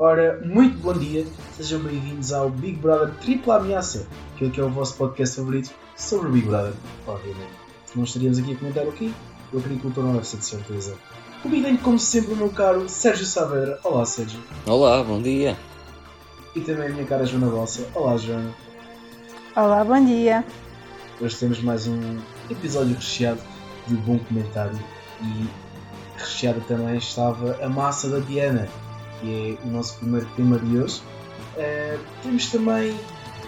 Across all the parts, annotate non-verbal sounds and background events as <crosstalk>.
Ora, muito bom dia, sejam bem-vindos ao Big Brother Tripla Ameaça, aquele que é o vosso podcast favorito sobre o Big Brother, obviamente. Não estaríamos aqui a comentar o quê? O agricultor não deve ser de certeza. Comigo tenho, como sempre, o meu caro Sérgio Saavedra. Olá, Sérgio. Olá, bom dia. E também a minha cara Joana Balsa. Olá, Joana. Olá, bom dia. Hoje temos mais um episódio recheado de bom comentário e recheada também estava a massa da Diana que é o nosso primeiro tema de hoje. Uh, temos também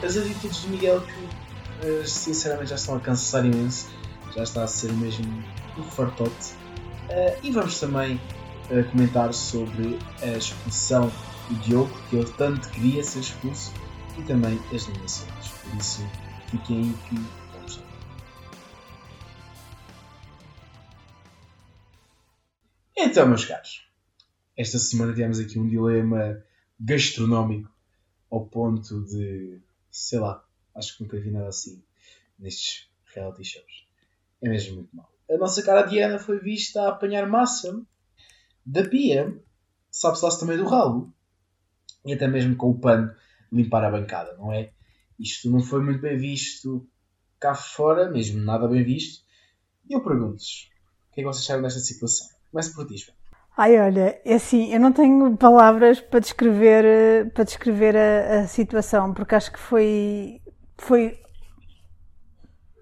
as atitudes de Miguel que uh, sinceramente já estão a cansar imenso, já está a ser mesmo um fartote. Uh, e vamos também comentar sobre a expulsão do Diogo, que ele tanto queria ser expulso, e também as nomeações. Por isso, fiquem aí que vamos. Então, meus caros, esta semana tivemos aqui um dilema gastronómico ao ponto de, sei lá, acho que nunca vi nada assim nestes reality shows. É mesmo muito mal. A nossa cara Diana foi vista a apanhar massa da pia, sabe-se lá também do ralo, e até mesmo com o pano limpar a bancada, não é? Isto não foi muito bem visto cá fora, mesmo nada bem visto. E eu pergunto-vos, o que é que vocês acharam desta situação? Comece por ti, João. Ai, olha, é assim, eu não tenho palavras para descrever, para descrever a, a situação, porque acho que foi, foi,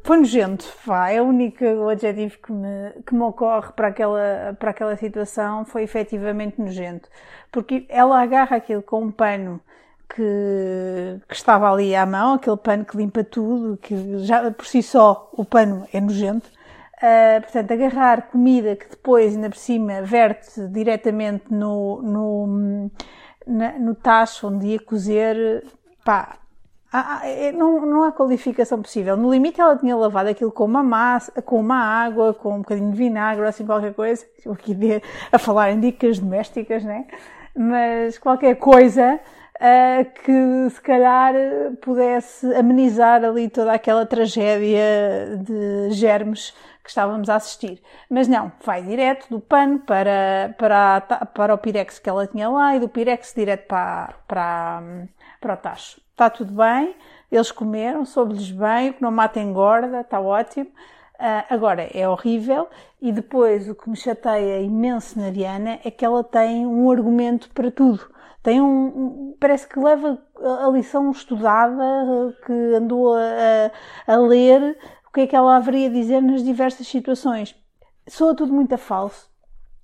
foi nojento, vá, é o único adjetivo que me, que me ocorre para aquela, para aquela situação, foi efetivamente nojento, porque ela agarra aquilo com um pano que, que estava ali à mão, aquele pano que limpa tudo, que já por si só o pano é nojento, Uh, portanto, agarrar comida que depois, ainda por cima, verte diretamente no, no, na, no tacho onde ia cozer, pá, há, é, não, não há qualificação possível. No limite, ela tinha lavado aquilo com uma massa, com uma água, com um bocadinho de vinagre, assim qualquer coisa. Estou aqui de, a falar em dicas domésticas, né? Mas qualquer coisa uh, que se calhar pudesse amenizar ali toda aquela tragédia de germes que estávamos a assistir. Mas não, vai direto do pano para, para, para o pirex que ela tinha lá e do pirex direto para, para, para o tacho. Está tudo bem, eles comeram, soube-lhes bem, o que não mata engorda, está ótimo. Uh, agora, é horrível e depois o que me chateia imenso na Diana é que ela tem um argumento para tudo. Tem um, parece que leva a lição estudada, que andou a, a ler o que é que ela haveria a dizer nas diversas situações. Soa tudo muito a falso,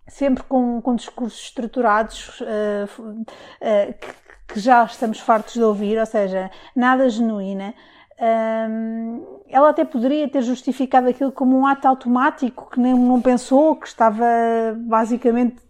sempre com, com discursos estruturados uh, uh, que, que, já estamos fartos de ouvir, ou seja, nada genuína. Um, ela até poderia ter justificado aquilo como um ato automático que nem não pensou, que estava basicamente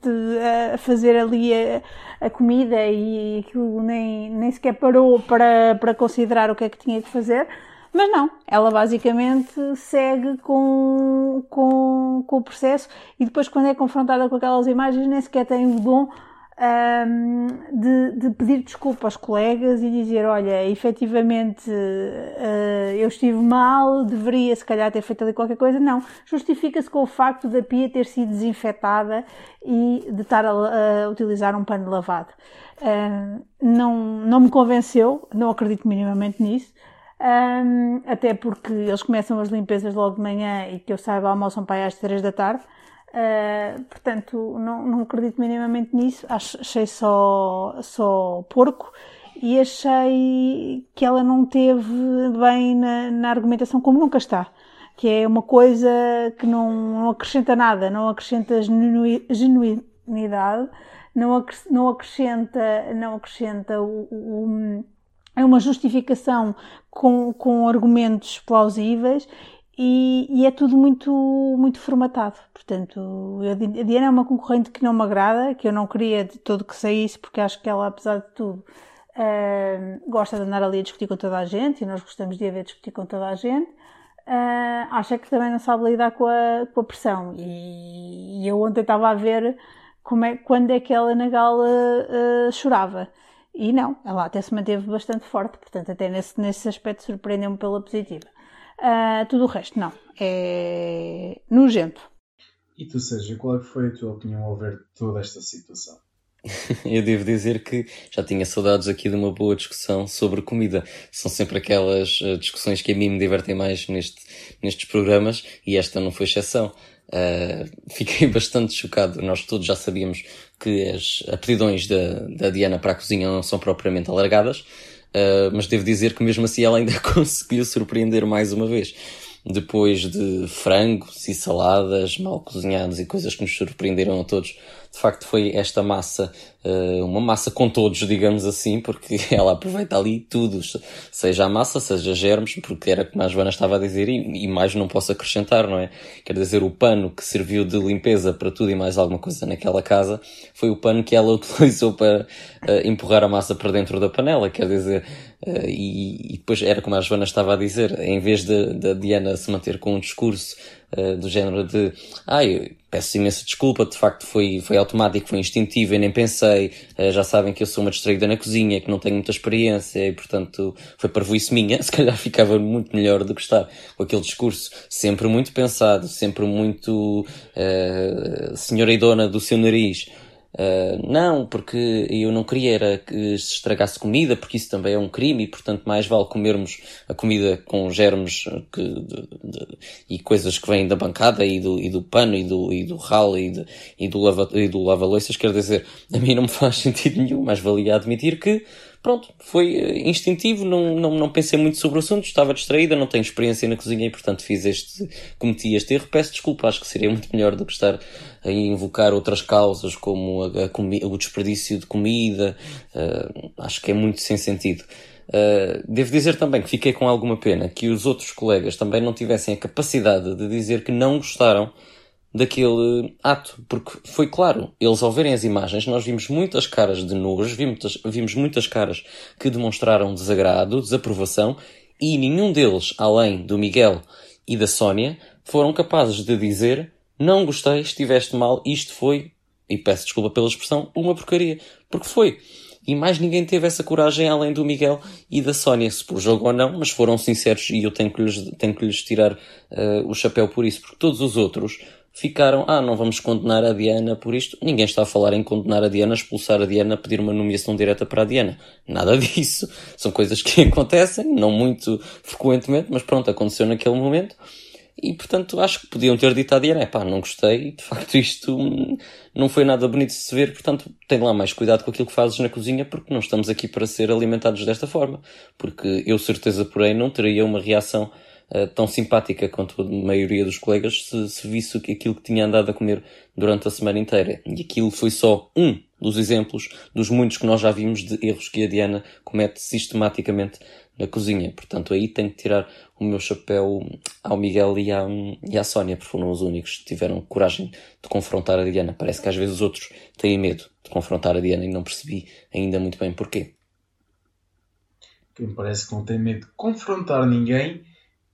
a fazer ali a, a comida e aquilo nem, nem sequer parou para, para considerar o que é que tinha que fazer. Mas não, ela basicamente segue com, com, com o processo e depois, quando é confrontada com aquelas imagens, nem sequer tem o dom um, de, de, pedir desculpa aos colegas e dizer: Olha, efetivamente uh, eu estive mal, deveria se calhar ter feito ali qualquer coisa. Não, justifica-se com o facto da pia ter sido desinfetada e de estar a, a utilizar um pano lavado. Uh, não, não me convenceu, não acredito minimamente nisso. Um, até porque eles começam as limpezas logo de manhã e que eu saiba almoçam para aí às 3 da tarde. Uh, portanto, não, não acredito minimamente nisso. Achei só, só porco e achei que ela não teve bem na, na argumentação, como nunca está. Que é uma coisa que não, não acrescenta nada, não acrescenta genuinidade, não, acrescenta, não acrescenta o, o é uma justificação com, com argumentos plausíveis e, e, é tudo muito, muito formatado. Portanto, a Diana é uma concorrente que não me agrada, que eu não queria de todo que saísse, porque acho que ela, apesar de tudo, uh, gosta de andar ali a discutir com toda a gente e nós gostamos de a ver discutir com toda a gente. Uh, que também não sabe lidar com a, com a pressão. E, e eu ontem estava a ver como é, quando é que ela na gala uh, chorava. E não, ela até se manteve bastante forte, portanto, até nesse, nesse aspecto surpreendeu-me pela positiva. Uh, tudo o resto, não. É nojento. E tu, seja, qual é que foi a tua opinião ao ver toda esta situação? <laughs> eu devo dizer que já tinha saudades aqui de uma boa discussão sobre comida. São sempre aquelas uh, discussões que a mim me divertem mais neste, nestes programas e esta não foi exceção. Uh, fiquei <laughs> bastante chocado. Nós todos já sabíamos que as aptidões da, da Diana para a cozinha não são propriamente alargadas, uh, mas devo dizer que mesmo assim ela ainda <laughs> conseguiu surpreender mais uma vez depois de frangos e saladas mal cozinhados e coisas que nos surpreenderam a todos, de facto foi esta massa, uh, uma massa com todos, digamos assim, porque <laughs> ela aproveita ali tudo, seja a massa, seja germes, porque era como a Joana estava a dizer, e, mais não posso acrescentar, não é? Quer dizer, o pano que serviu de limpeza para tudo e mais alguma coisa naquela casa foi o pano que ela <laughs> utilizou para uh, empurrar a massa para dentro da panela, quer dizer, uh, e, e, depois era como a Joana estava a dizer, em vez da Diana se manter com um discurso do género de ai, peço imensa desculpa, de facto foi, foi automático, foi instintivo, eu nem pensei, uh, já sabem que eu sou uma distraída na cozinha, que não tenho muita experiência e portanto foi parvoíce minha, <laughs> se calhar ficava muito melhor do que estar com aquele discurso sempre muito pensado, sempre muito uh, senhora e dona do seu nariz, Uh, não, porque eu não queria era que se estragasse comida, porque isso também é um crime e, portanto, mais vale comermos a comida com germes que, de, de, e coisas que vêm da bancada e do, e do pano e do, e do ralo e, de, e do lava, lava-loiças. Quer dizer, a mim não me faz <laughs> sentido nenhum, mas valia admitir que pronto, foi eh, instintivo, não, não, não pensei muito sobre o assunto, estava distraída, não tenho experiência na cozinha e, portanto, fiz este, cometi este erro. Peço desculpa, acho que seria muito melhor do que estar a invocar outras causas, como a, a o desperdício de comida, uh, acho que é muito sem sentido. Uh, devo dizer também que fiquei com alguma pena que os outros colegas também não tivessem a capacidade de dizer que não gostaram daquele ato, porque foi claro, eles ao verem as imagens, nós vimos muitas caras de nojo, vimos, vimos muitas caras que demonstraram desagrado, desaprovação, e nenhum deles, além do Miguel e da Sónia, foram capazes de dizer não gostei, estiveste mal, isto foi, e peço desculpa pela expressão, uma porcaria. Porque foi. E mais ninguém teve essa coragem além do Miguel e da Sónia, se por jogo ou não, mas foram sinceros e eu tenho que lhes, tenho que lhes tirar uh, o chapéu por isso, porque todos os outros ficaram, ah, não vamos condenar a Diana por isto. Ninguém está a falar em condenar a Diana, expulsar a Diana, pedir uma nomeação direta para a Diana. Nada <laughs> disso. São coisas que <laughs> acontecem, não muito frequentemente, mas pronto, aconteceu naquele momento. E portanto acho que podiam ter dito à Diana, pá, não gostei, de facto isto não foi nada bonito de se ver, portanto tem lá mais cuidado com aquilo que fazes na cozinha, porque não estamos aqui para ser alimentados desta forma. Porque eu certeza, porém, não teria uma reação uh, tão simpática quanto a maioria dos colegas se, se visse aquilo que tinha andado a comer durante a semana inteira. E aquilo foi só um dos exemplos dos muitos que nós já vimos de erros que a Diana comete sistematicamente na cozinha. Portanto, aí tenho que tirar o meu chapéu ao Miguel e à, e à Sónia, porque foram os únicos que tiveram coragem de confrontar a Diana. Parece que às vezes os outros têm medo de confrontar a Diana e não percebi ainda muito bem porquê. Quem parece que não tem medo de confrontar ninguém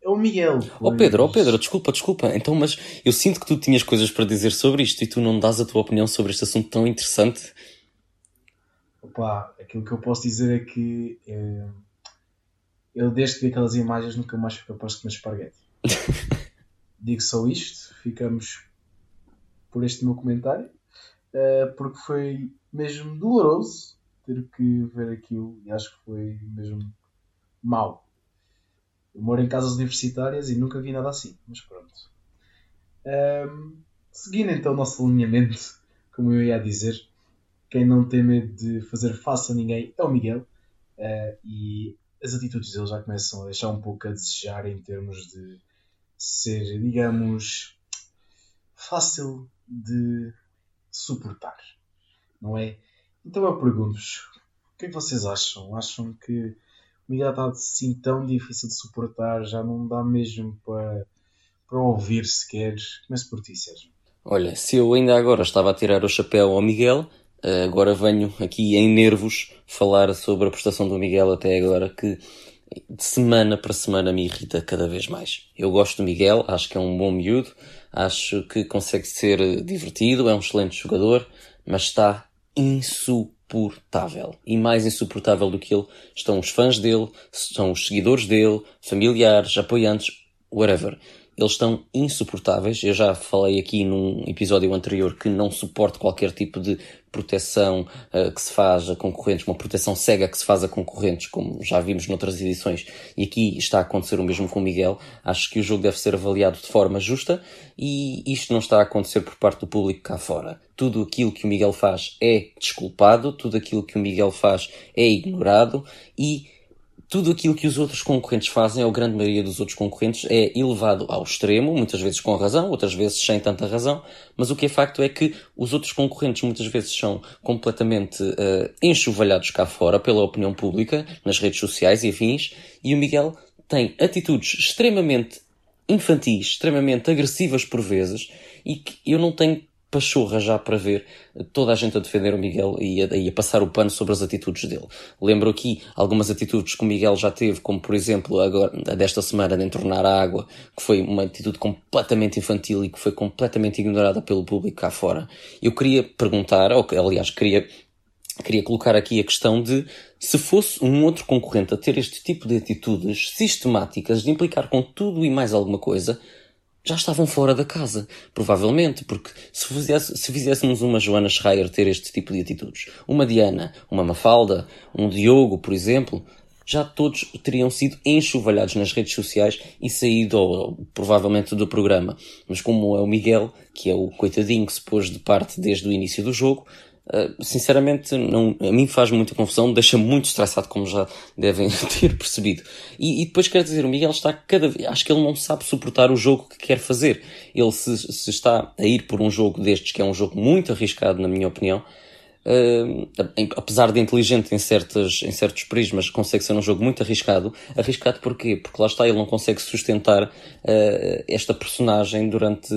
é o Miguel. Ó oh Pedro, oh Pedro, desculpa, desculpa. Então, mas eu sinto que tu tinhas coisas para dizer sobre isto e tu não dás a tua opinião sobre este assunto tão interessante. Opa, aquilo que eu posso dizer é que é, eu desde que vi aquelas imagens nunca mais fui capaz de comer esparguete. <laughs> Digo só isto, ficamos por este meu comentário, uh, porque foi mesmo doloroso ter que ver aquilo e acho que foi mesmo mau. Eu moro em casas universitárias e nunca vi nada assim, mas pronto. Um, seguindo então o nosso alinhamento, <laughs> como eu ia dizer, quem não tem medo de fazer face a ninguém é o Miguel. Uh, e as atitudes dele já começam a deixar um pouco a desejar em termos de ser, digamos, fácil de suportar, não é? Então eu pergunto-vos, o que é que vocês acham? Acham que Miguel está assim tão difícil de suportar, já não dá mesmo para, para ouvir sequer? Comece por ti, Sérgio. Olha, se eu ainda agora estava a tirar o chapéu ao Miguel, eh, agora venho aqui em nervos falar sobre a prestação do Miguel até agora, que de semana para semana me irrita cada vez mais. Eu gosto do Miguel, acho que é um bom miúdo, acho que consegue ser divertido, é um excelente jogador, mas está insuportável. E mais insuportável do que ele estão os fãs dele, estão os seguidores dele, familiares, apoiantes, whatever. Eles estão insuportáveis. Eu já falei aqui num episódio anterior que não suporto qualquer tipo de proteção uh, que se faz a concorrentes, uma proteção cega que se faz a concorrentes, como já vimos noutras edições, e aqui está a acontecer o mesmo com o Miguel. Acho que o jogo deve ser avaliado de forma justa e isto não está a acontecer por parte do público cá fora. Tudo aquilo que o Miguel faz é desculpado, tudo aquilo que o Miguel faz é ignorado e tudo aquilo que os outros concorrentes fazem, ou a grande maioria dos outros concorrentes, é elevado ao extremo, muitas vezes com razão, outras vezes sem tanta razão, mas o que é facto é que os outros concorrentes muitas vezes são completamente uh, enxovalhados cá fora pela opinião pública, nas redes sociais e afins, e o Miguel tem atitudes extremamente infantis, extremamente agressivas por vezes, e que eu não tenho pachorra já para ver toda a gente a defender o Miguel e a, e a, passar o pano sobre as atitudes dele. Lembro aqui algumas atitudes que o Miguel já teve, como por exemplo agora, desta semana de entornar a água, que foi uma atitude completamente infantil e que foi completamente ignorada pelo público cá fora. Eu queria perguntar, ou aliás queria queria colocar aqui a questão de se fosse um outro concorrente a ter este tipo de atitudes sistemáticas de implicar com tudo e mais alguma coisa, já estavam fora da casa, provavelmente, porque se, fizesse, se fizéssemos uma Joana Schreier ter este tipo de atitudes, uma Diana, uma Mafalda, um Diogo, por exemplo, já todos teriam sido enxovalhados nas redes sociais e saído ou, provavelmente do programa. Mas como é o Miguel, que é o coitadinho que se pôs de parte desde o início do jogo, Uh, sinceramente, não, a mim faz muita confusão, deixa muito estressado, como já devem <laughs> ter percebido. E, e, depois quer dizer, o Miguel está cada vez, acho que ele não sabe suportar o jogo que quer fazer. Ele se, se está a ir por um jogo destes, que é um jogo muito arriscado, na minha opinião, Uh, apesar de inteligente em, certas, em certos prismas, consegue ser um jogo muito arriscado. Arriscado porquê? Porque lá está, ele não consegue sustentar uh, esta personagem durante,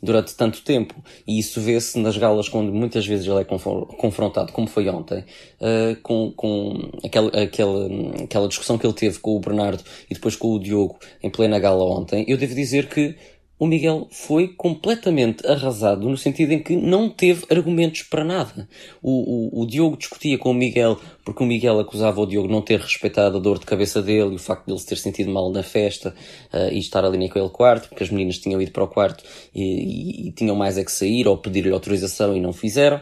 durante tanto tempo. E isso vê-se nas galas quando muitas vezes ele é confrontado, como foi ontem, uh, com, com aquela, aquela, aquela discussão que ele teve com o Bernardo e depois com o Diogo em plena gala ontem. Eu devo dizer que o Miguel foi completamente arrasado no sentido em que não teve argumentos para nada. O, o, o, Diogo discutia com o Miguel porque o Miguel acusava o Diogo não ter respeitado a dor de cabeça dele e o facto de ele se ter sentido mal na festa uh, e estar ali naquele quarto, porque as meninas tinham ido para o quarto e, e, e tinham mais é que sair ou pedir-lhe autorização e não fizeram.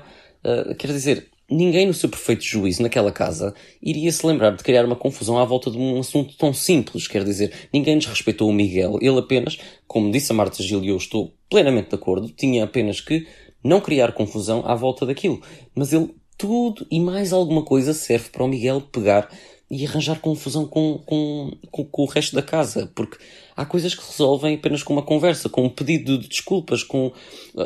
Uh, quer dizer, ninguém no seu perfeito juízo naquela casa iria se lembrar de criar uma confusão à volta de um assunto tão simples. Quer dizer, ninguém desrespeitou o Miguel. Ele apenas, como disse a Marta Gil e eu estou plenamente de acordo, tinha apenas que não criar confusão à volta daquilo. Mas ele, tudo e mais alguma coisa serve para o Miguel pegar e arranjar confusão com, com, com, com, o resto da casa, porque há coisas que resolvem apenas com uma conversa, com um pedido de desculpas, com,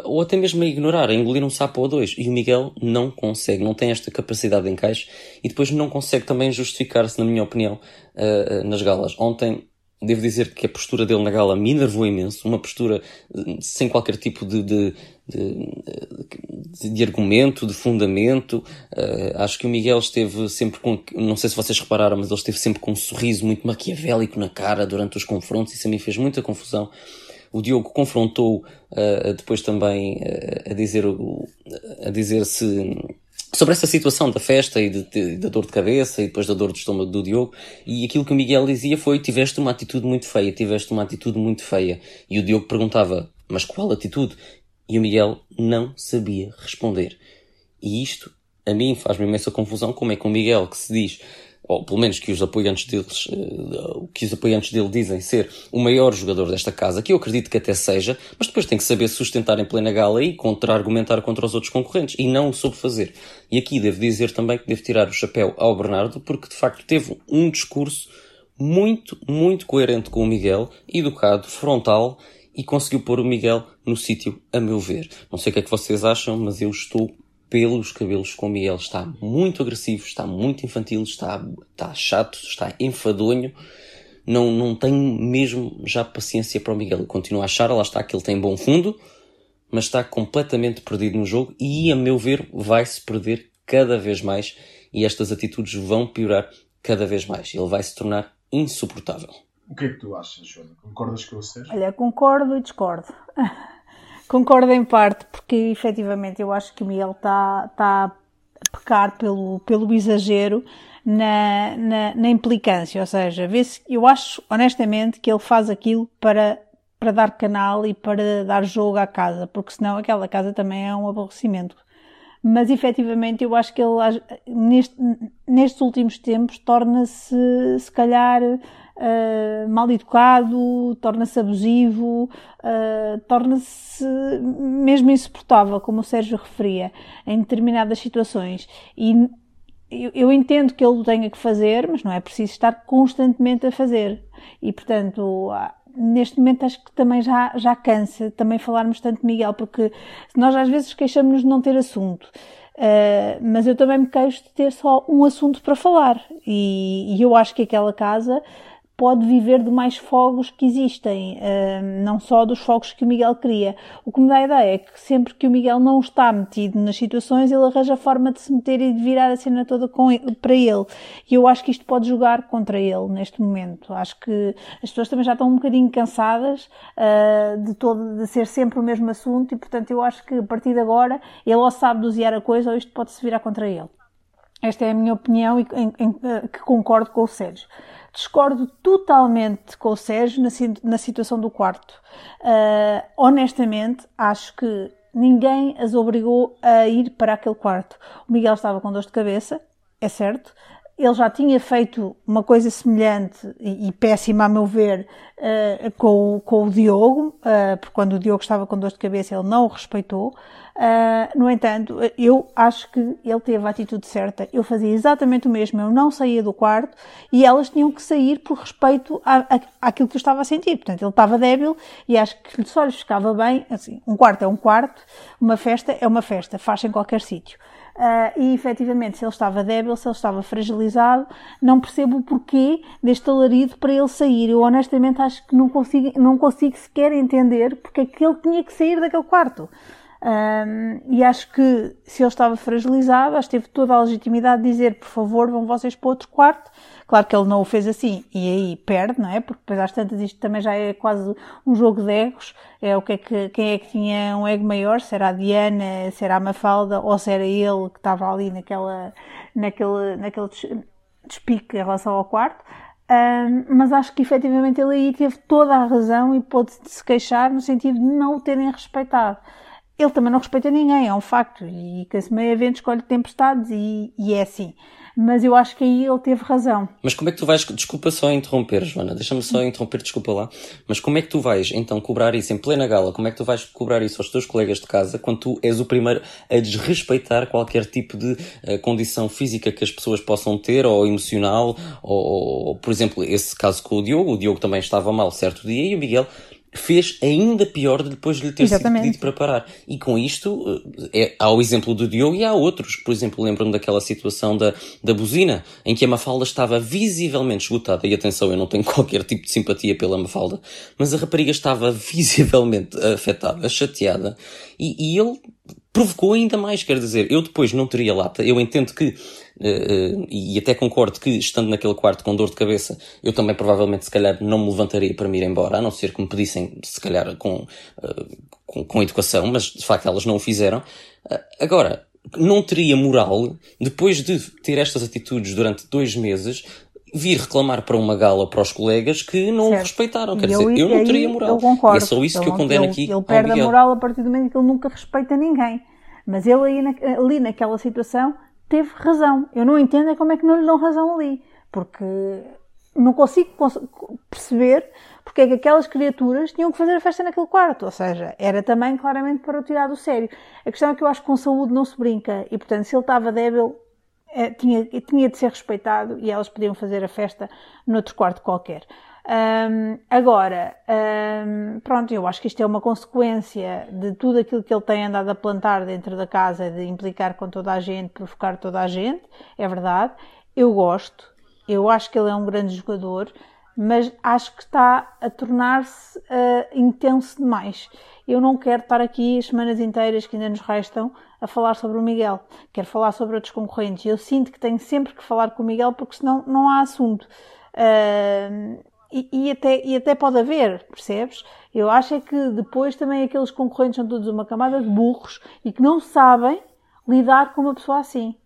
ou até mesmo a ignorar, a engolir um sapo ou dois. E o Miguel não consegue, não tem esta capacidade de encaixe e depois não consegue também justificar-se, na minha opinião, uh, nas galas. Ontem devo dizer que a postura dele na gala me enervou imenso, uma postura eh, sem qualquer tipo de, de, de, de argumento, de fundamento. Uh, acho que o Miguel esteve sempre com, não sei se vocês repararam, mas ele esteve sempre com um sorriso muito maquiavélico na cara durante os confrontos, isso a mim fez muita confusão. O Diogo confrontou uh, depois também uh, a dizer a dizer se sobre essa situação da festa e de, de, da dor de cabeça e depois da dor de estômago do Diogo. E aquilo que o Miguel dizia foi: tiveste uma atitude muito feia, tiveste uma atitude muito feia. E o Diogo perguntava: mas qual atitude? E o Miguel não sabia responder. E isto, a mim, faz-me imensa confusão. Como é que o Miguel, que se diz ou pelo menos que os apoiantes deles, uh, que os apoiantes dele dizem ser o maior jogador desta casa, que eu acredito que até seja, mas depois tem que saber sustentar em plena gala e contra-argumentar contra os outros concorrentes, e não o soube fazer. E aqui devo dizer também que devo tirar o chapéu ao Bernardo, porque de facto teve um discurso muito, muito coerente com o Miguel, educado, frontal, e conseguiu pôr o Miguel no sítio, a meu ver. Não sei o que é que vocês acham, mas eu estou pelos cabelos com o Miguel. Está muito agressivo, está muito infantil, está, está chato, está enfadonho. Não, não tenho mesmo já paciência para o Miguel. Continuo a achar, lá está, que ele tem bom fundo, mas está completamente perdido no jogo e, a meu ver, vai-se perder cada vez mais e estas atitudes vão piorar cada vez mais. Ele vai se tornar insuportável. O que é que tu achas, Joana? Concordas com o Sérgio? Olha, concordo e discordo. <laughs> Concordo em parte, porque efetivamente eu acho que o Miguel está tá a pecar pelo, pelo exagero na, na, na implicância, ou seja, eu acho honestamente que ele faz aquilo para, para dar canal e para dar jogo à casa, porque senão aquela casa também é um aborrecimento. mas efetivamente eu acho que ele, neste, nestes últimos tempos, torna-se, se calhar, uh, mal educado, torna-se abusivo, uh, torna-se mesmo insuportável, como o Sérgio referia, em determinadas situações. E eu, eu entendo que ele o tenha que fazer, mas não é preciso estar constantemente a fazer. E, portanto, neste momento acho que também já, já cansa também falarmos tanto de Miguel, porque nós às vezes queixamos-nos de não ter assunto. Uh, mas eu também me queixo de ter só um assunto para falar. E, e eu acho que aquela casa pode viver de mais fogos que existem, uh, não só dos fogos que o Miguel cria. O que me dá a ideia é que sempre que o Miguel não está metido nas situações, ele arranja forma de se meter e de virar a cena toda ele, para ele. E eu acho que isto pode jogar contra ele neste momento. Acho que as pessoas também já estão um bocadinho cansadas uh, de todo de ser sempre o mesmo assunto e, portanto, eu acho que a partir de agora ele ou sabe dosear a coisa ou isto pode se virar contra ele. Esta é a minha opinião e em, em, que concordo com o Sérgio. Discordo totalmente com o Sérgio na, na situação do quarto. Uh, honestamente, acho que ninguém as obrigou a ir para aquele quarto. O Miguel estava com dor de cabeça, é certo. Ele já tinha feito uma coisa semelhante e, e péssima, a meu ver, uh, com, com o Diogo, uh, porque quando o Diogo estava com dor de cabeça ele não o respeitou. Uh, no entanto, eu acho que ele teve a atitude certa. Eu fazia exatamente o mesmo. Eu não saía do quarto e elas tinham que sair por respeito àquilo que eu estava a sentir. Portanto, ele estava débil e acho que só lhes ficava bem. Assim, um quarto é um quarto, uma festa é uma festa, faz em qualquer sítio. Uh, e efetivamente, se ele estava débil, se ele estava fragilizado, não percebo o porquê deste alarido para ele sair. Eu honestamente acho que não consigo, não consigo sequer entender porque é que ele tinha que sair daquele quarto. Um, e acho que se ele estava fragilizado, acho que teve toda a legitimidade de dizer, por favor, vão vocês para outro quarto. Claro que ele não o fez assim e aí perde, não é? Porque depois às tantas isto também já é quase um jogo de egos. É o que é que, quem é que tinha um ego maior? Se era a Diana, se era a Mafalda ou se era ele que estava ali naquela, naquele, naquele despique em relação ao quarto. Um, mas acho que efetivamente ele aí teve toda a razão e pôde se queixar no sentido de não o terem respeitado ele também não respeita ninguém, é um facto. E que esse meio evento escolhe tempestades e, e é assim. Mas eu acho que aí ele teve razão. Mas como é que tu vais, desculpa só interromper, Joana, deixa-me só interromper, desculpa lá. Mas como é que tu vais então cobrar isso em plena gala? Como é que tu vais cobrar isso aos teus colegas de casa quando tu és o primeiro a desrespeitar qualquer tipo de uh, condição física que as pessoas possam ter ou emocional? Ou, ou, por exemplo, esse caso com o Diogo, o Diogo também estava mal certo dia e o Miguel fez ainda pior depois de lhe ter Exatamente. sido pedido para parar. E com isto, eh, é, há o exemplo do Diogo e há outros. Por exemplo, lembro-me daquela situação da, da buzina, em que a Mafalda estava visivelmente esgotada. E atenção, eu não tenho <laughs> qualquer tipo de simpatia pela Mafalda, mas a rapariga estava <laughs> visivelmente afetada, chateada, e, e ele provocou ainda mais. Quer dizer, eu depois não teria lata. Eu entendo que Uh, e até concordo que, estando naquele quarto com dor de cabeça, eu também provavelmente, se calhar, não me levantaria para me ir embora, a não ser que me pedissem, se calhar, com, uh, com, com, educação, mas de facto elas não o fizeram. Uh, agora, não teria moral, depois de ter estas atitudes durante dois meses, vir reclamar para uma gala para os colegas que não certo. o respeitaram. Quer dizer, eu não teria moral. Eu concordo. E é só isso que eu condeno ele, aqui. Ele perde a moral a partir do momento que ele nunca respeita ninguém. Mas ele aí na, ali naquela situação teve razão. Eu não entendo é como é que não lhe dão razão ali. Porque não consigo perceber porque é que aquelas criaturas tinham que fazer a festa naquele quarto. Ou seja, era também claramente para o tirar do sério. A questão é que eu acho que com saúde não se brinca. E portanto, se ele estava débil, tinha, tinha de ser respeitado e elas podiam fazer a festa noutro quarto qualquer. Um, agora, um, pronto, eu acho que isto é uma consequência de tudo aquilo que ele tem andado a plantar dentro da casa, de implicar com toda a gente, provocar toda a gente, é verdade. Eu gosto, eu acho que ele é um grande jogador, mas acho que está a tornar-se uh, intenso demais. Eu não quero estar aqui as semanas inteiras que ainda nos restam a falar sobre o Miguel. Quero falar sobre outros concorrentes. Eu sinto que tenho sempre que falar com o Miguel porque senão não há assunto. Uh, e, e, até, e até pode haver, percebes? Eu acho é que depois também aqueles concorrentes são todos uma camada de burros e que não sabem lidar com uma pessoa assim.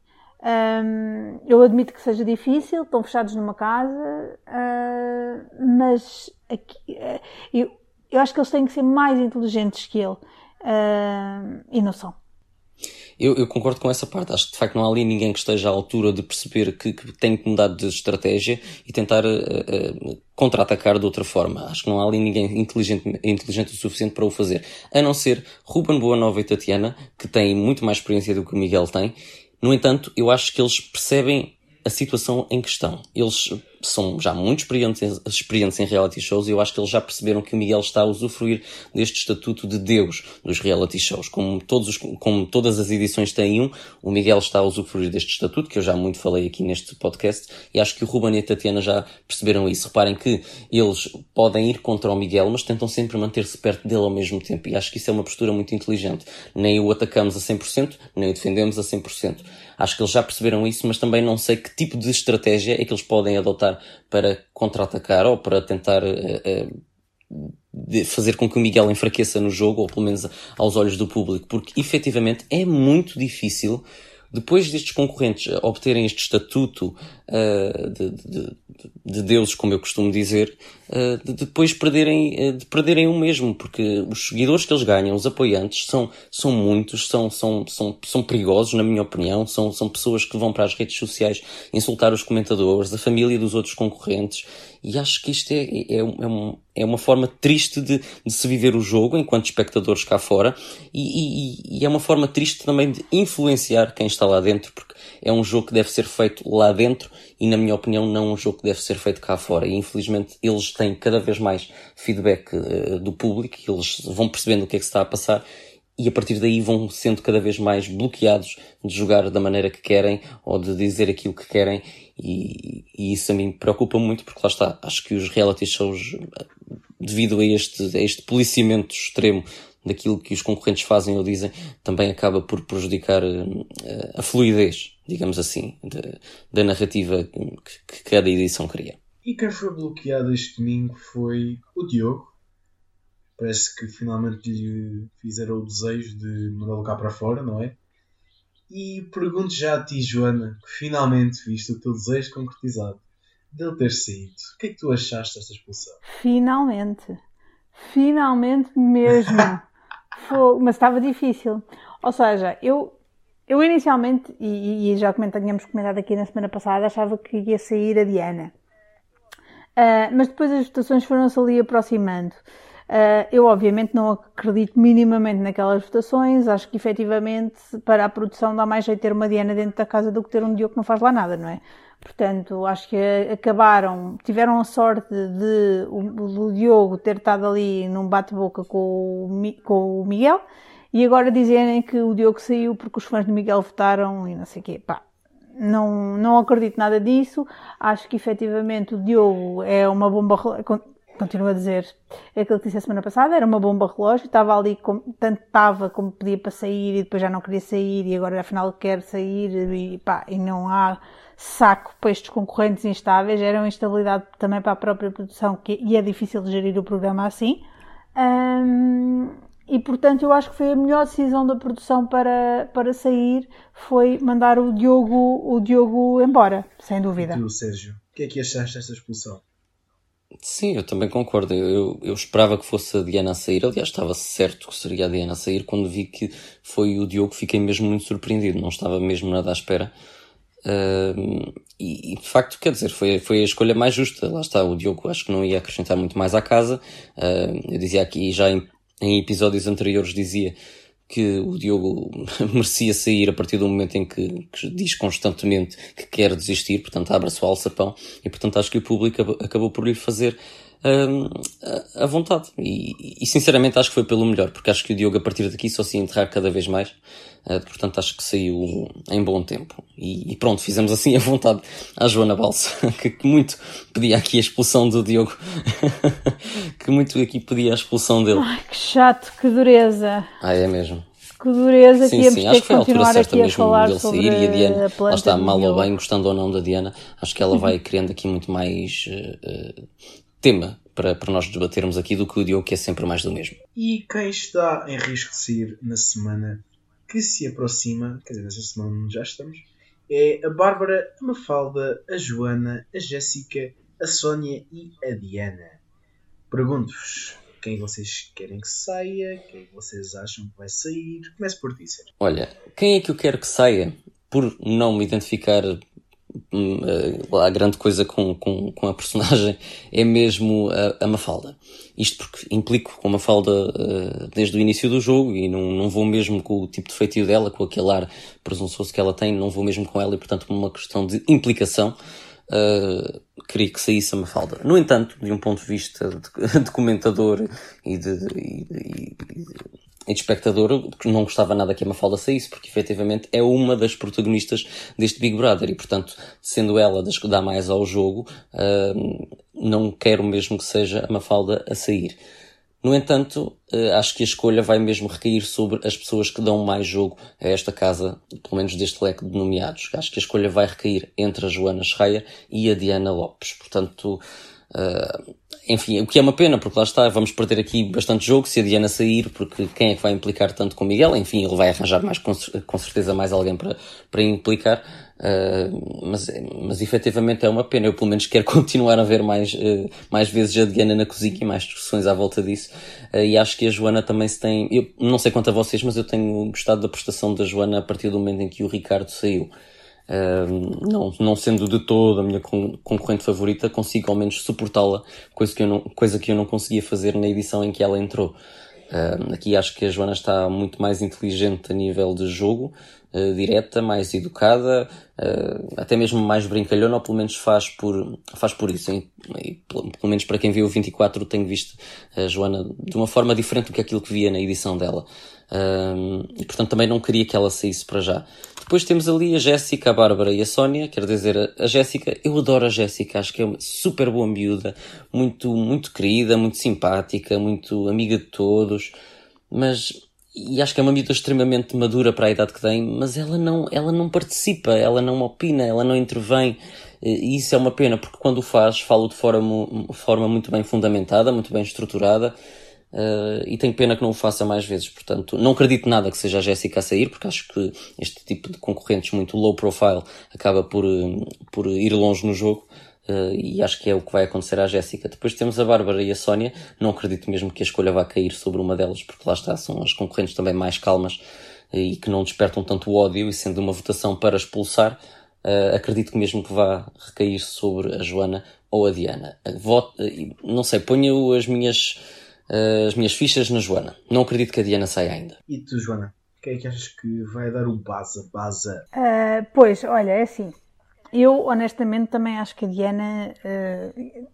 Um, eu admito que seja difícil, estão fechados numa casa, uh, mas aqui, uh, eu, eu acho que eles têm que ser mais inteligentes que ele. Uh, e não são. Eu, eu, concordo com essa parte. Acho que de facto não há ali ninguém que esteja à altura de perceber que, que tem que mudar de estratégia e tentar uh, uh, contra-atacar de outra forma. Acho que não há ali ninguém inteligente, inteligente o suficiente para o fazer. A não ser Ruben Boanova e Tatiana, que têm muito mais experiência do que o Miguel tem. No entanto, eu acho que eles percebem a situação em questão. Eles são já muito experientes, experientes em reality shows e eu acho que eles já perceberam que o Miguel está a usufruir deste estatuto de Deus dos reality shows. Como, todos os, como todas as edições têm um, o Miguel está a usufruir deste estatuto, que eu já muito falei aqui neste podcast, e acho que o Ruben e a Tatiana já perceberam isso. Reparem que eles podem ir contra o Miguel, mas tentam sempre manter-se perto dele ao mesmo tempo, e acho que isso é uma postura muito inteligente. Nem o atacamos a 100%, nem o defendemos a 100%. Acho que eles já perceberam isso, mas também não sei que tipo de estratégia é que eles podem adotar para contra-atacar ou para tentar uh, uh, fazer com que o Miguel enfraqueça no jogo, ou pelo menos aos olhos do público, porque efetivamente é muito difícil depois destes concorrentes obterem este estatuto uh, de, de, de, deuses, como eu costumo dizer, uh, de depois perderem, uh, de perderem o mesmo, porque os seguidores que eles ganham, os apoiantes, são, são muitos, são, são, são, são perigosos, na minha opinião, são, são pessoas que vão para as redes sociais insultar os comentadores, a família dos outros concorrentes, e acho que isto é, é, é, um, é uma forma triste de, de, se viver o jogo enquanto espectadores cá fora, e, e, e é uma forma triste também de influenciar quem está lá dentro, porque é um jogo que deve ser feito lá dentro e, na minha opinião, não um jogo que deve ser feito cá fora. E, infelizmente, eles têm cada vez mais feedback uh, do público, eles vão percebendo o que é que se está a passar. E a partir daí vão sendo cada vez mais bloqueados de jogar da maneira que querem ou de dizer aquilo que querem. E, e isso a mim preocupa muito porque lá está, acho que os reality shows devido a este, a este policiamento extremo daquilo que os concorrentes fazem ou dizem, também acaba por prejudicar uh, a fluidez, digamos assim, de, da narrativa que, que cada edição cria. E quem foi bloqueado este domingo foi o Diogo. Parece que finalmente lhe fizeram o desejo de mandá-lo cá para fora, não é? E pergunto já a ti, Joana, que finalmente viste o teu desejo concretizado dele ter saído. O que é que tu achaste desta expulsão? Finalmente. Finalmente mesmo. <laughs> Foi, mas estava difícil. Ou seja, eu, eu inicialmente, e, e já tínhamos comentado aqui na semana passada, achava que ia sair a Diana. Uh, mas depois as votações foram-se ali aproximando. Uh, eu, obviamente, não acredito minimamente naquelas votações. Acho que, efetivamente, para a produção dá mais jeito ter uma Diana dentro da casa do que ter um Diogo que não faz lá nada, não é? Portanto, acho que acabaram, tiveram a sorte de o, Diogo ter estado ali num bate-boca com, com o Miguel e agora dizerem que o Diogo saiu porque os fãs de Miguel votaram e não sei o quê. Pá, não, não acredito nada disso. Acho que efetivamente o Diogo é uma bomba. Continuo a dizer aquilo que disse a semana passada, era uma bomba relógio, estava ali, tanto estava como podia para sair e depois já não queria sair e agora afinal quer sair e pá, e não há saco para estes concorrentes instáveis, era uma instabilidade também para a própria produção que, e é difícil gerir o programa assim. Um, e portanto eu acho que foi a melhor decisão da produção para, para sair foi mandar o Diogo, o Diogo embora, sem dúvida. E tu, Sérgio, o que é que achaste desta expulsão? Sim, eu também concordo. Eu, eu esperava que fosse a Diana a sair. Aliás, estava certo que seria a Diana a sair. Quando vi que foi o Diogo, fiquei mesmo muito surpreendido. Não estava mesmo nada à espera. Uh, e, e, de facto, quer dizer, foi, foi a escolha mais justa. Lá está, o Diogo acho que não ia acrescentar muito mais à casa. Uh, eu dizia aqui, já em, em episódios anteriores, dizia que o Diogo <laughs> merecia sair a partir do momento em que, que, diz constantemente que quer desistir, portanto abre-se o alçapão e portanto acho que o público acabou por lhe fazer um, a vontade. E, e, sinceramente acho que foi pelo melhor, porque acho que o Diogo a partir daqui só se enterrar cada vez mais. Uh, portanto acho que saiu em bom tempo. E, e, pronto, fizemos assim a vontade à Joana Balsa, <laughs> que, muito pedia aqui a expulsão do Diogo. <laughs> que muito aqui pedia a expulsão dele. Ai, que chato, que dureza. Ah, é mesmo. Que dureza sim, que sim, acho que foi a altura certa mesmo a dele sair e a Diana, a lá está, mal ou bem, gostando ou não da Diana, acho que ela vai <laughs> criando aqui muito mais uh, tema para, para nós debatermos aqui do que o Diogo, que é sempre mais do mesmo. E quem está em risco de sair na semana que se aproxima, quer dizer, nesta semana já estamos, é a Bárbara, a Mafalda, a Joana, a Jéssica, a Sónia e a Diana. Pergunto-vos, Quem vocês querem que saia? Quem vocês acham que vai sair? Comece por Sérgio. Olha, quem é que eu quero que saia? Por não me identificar a grande coisa com, com, com, a personagem é mesmo a, a Mafalda. Isto porque implico com a Mafalda uh, desde o início do jogo e não, não vou mesmo com o tipo de feitio dela, com aquele ar presunçoso que ela tem, não vou mesmo com ela e portanto uma questão de implicação uh, queria que saísse a Mafalda. No entanto, de um ponto de vista de, <laughs> de comentador e de, de, de, de espectador, não gostava nada que a Mafalda saísse, porque efetivamente é uma das protagonistas deste Big Brother e, portanto, sendo ela das que dá mais ao jogo, uh, não quero mesmo que seja a Mafalda a sair. No entanto, eh, acho que a escolha vai mesmo recair sobre as pessoas que dão mais jogo a esta casa, pelo menos deste leque de nomeados. Acho que a escolha vai recair entre a Joana Schreier e a Diana Lopes. Portanto, uh, enfim, o que é uma pena, porque lá está, vamos perder aqui bastante jogo se a Diana sair, porque quem é que vai implicar tanto com o Miguel? Enfim, ele vai arranjar mais, com certeza, mais alguém para, para implicar. Uh, mas, mas efetivamente é uma pena. Eu pelo menos quero <laughs> continuar a ver mais, uh, mais vezes a Diana na cozinha e mais discussões à volta disso. Uh, e acho que a Joana também se tem. Eu não sei quanto a vocês, mas eu tenho gostado da prestação da Joana a partir do momento em que o Ricardo saiu. Não, não sendo de todo a minha concorrente favorita, consigo ao menos suportá-la, coisa que eu não, coisa que eu não conseguia fazer na edição em que ela entrou. Uh, aqui acho que a Joana está muito mais inteligente a nível de jogo, uh, direta, mais educada, uh, até mesmo mais brincalhona, ou pelo menos faz por, faz por isso. E, pelo, pelo, menos para quem viu o 24 tenho visto a Joana de uma forma diferente do que aquilo que via na edição dela. e portanto também não queria que ela saísse para já. Depois temos ali a Jéssica, a Bárbara e a Sónia. Quero dizer, a Jéssica, eu adoro a Jéssica, acho que é uma super boa miúda, muito, muito querida, muito simpática, muito amiga de todos, mas, e acho que é uma miúda extremamente madura para a idade que tem, mas ela não, ela não participa, ela não opina, ela não intervém. E isso é uma pena, porque quando o faz, falo de forma, forma muito bem fundamentada, muito bem estruturada, Uh, e tenho pena que não o faça mais vezes. Portanto, não acredito nada que seja a Jéssica a sair, porque acho que este tipo de concorrentes muito low profile acaba por, uh, por ir longe no jogo. Uh, e acho que é o que vai acontecer à Jéssica. Depois temos a Bárbara e a Sónia. Não acredito mesmo que a escolha vá cair sobre uma delas, porque lá está, são as concorrentes também mais calmas e que não despertam tanto ódio, e sendo uma votação para expulsar, acredito que mesmo que vá recair sobre a Joana ou a Diana. Voto, não sei, ponho as minhas as minhas fichas na Joana. Não acredito que a Diana saia ainda. E tu, Joana? Quem é que achas que vai dar o Baza? Baza? Uh, pois, olha, é assim. Eu, honestamente, também acho que a Diana, uh,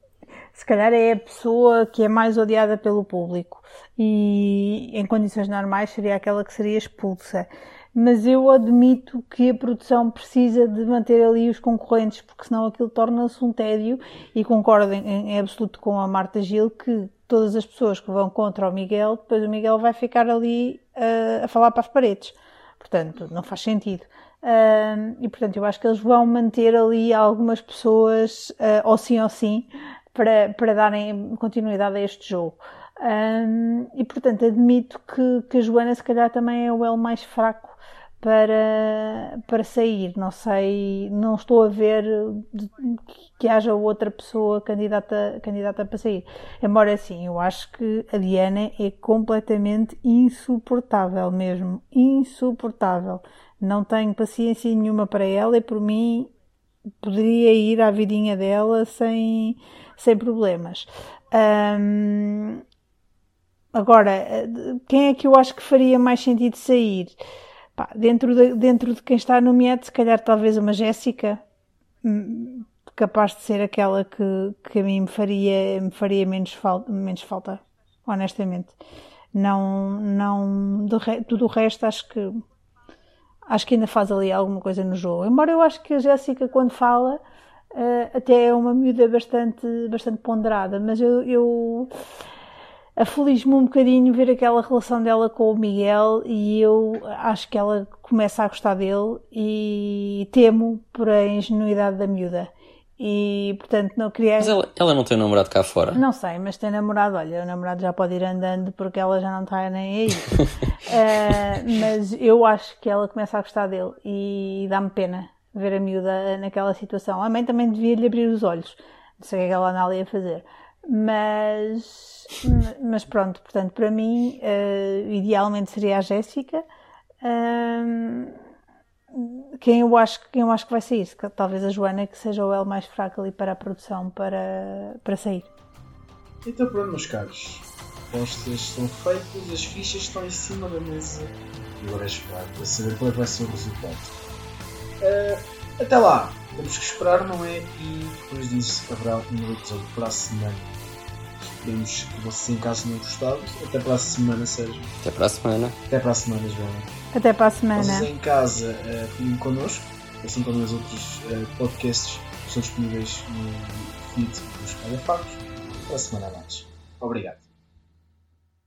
se calhar, é a pessoa que é mais odiada pelo público. E, em condições normais, seria aquela que seria expulsa mas eu admito que a produção precisa de manter ali os concorrentes, porque senão aquilo torna-se um tédio e concordo em, em, absoluto com a Marta Gil que todas as pessoas que vão contra o Miguel, depois o Miguel vai ficar ali uh, a falar para as paredes. Portanto, não faz sentido. Uh, e portanto, eu acho que eles vão manter ali algumas pessoas, uh, ou sim ou sim, para, para darem continuidade a este jogo. Um, e portanto, admito que, que a Joana, se calhar, também é o elo mais fraco para, para sair. Não sei, não estou a ver que haja outra pessoa candidata, candidata para sair. Embora assim, eu acho que a Diana é completamente insuportável mesmo. Insuportável. Não tenho paciência nenhuma para ela e por mim poderia ir à vidinha dela sem, sem problemas. Agora, quem é que eu acho que faria mais sentido sair? Pá, dentro, de, dentro de quem está nomeado, se calhar talvez uma Jéssica, hum, capaz de ser aquela que, que a mim me faria, me faria menos, falta, menos falta, honestamente. Não, não, re, tudo o resto acho que acho que ainda faz ali alguma coisa no jogo. Embora eu acho que a Jéssica quando fala uh, até é uma miúda bastante, bastante ponderada, mas eu, eu aflige-me um bocadinho ver aquela relação dela com o Miguel e eu acho que ela começa a gostar dele e temo por a ingenuidade da miúda. E portanto não queria. Mas ela, ela não tem namorado cá fora? Não sei, mas tem namorado. Olha, o namorado já pode ir andando porque ela já não está nem aí. uh, <laughs> mas eu acho que ela começa a gostar dele e dá-me pena ver a miúda naquela situação. A mãe também devia lhe abrir os olhos. Não sei o que é que ela anda ali a fazer. Mas, mas pronto, portanto, para mim, uh, idealmente seria a Jéssica. Uh, quem eu acho quem eu acho que vai sair? Talvez a Joana que seja o L mais fraco ali para a produção para, para sair. Então pronto meus caros apostas estão feitas as fichas estão em cima da mesa e agora é esperar para saber qual é vai ser o resultado. Uh, até lá temos que esperar não é e depois disso haverá um episódio para a semana esperemos que vocês em casa tenham gostado até para a semana Sérgio até para a semana até para a semana Joana até para a semana. Vocês em casa uh, fiquem connosco, assim como os outros uh, podcasts que estão disponíveis no feed dos Calhafacos. Para a semana a mais. Obrigado.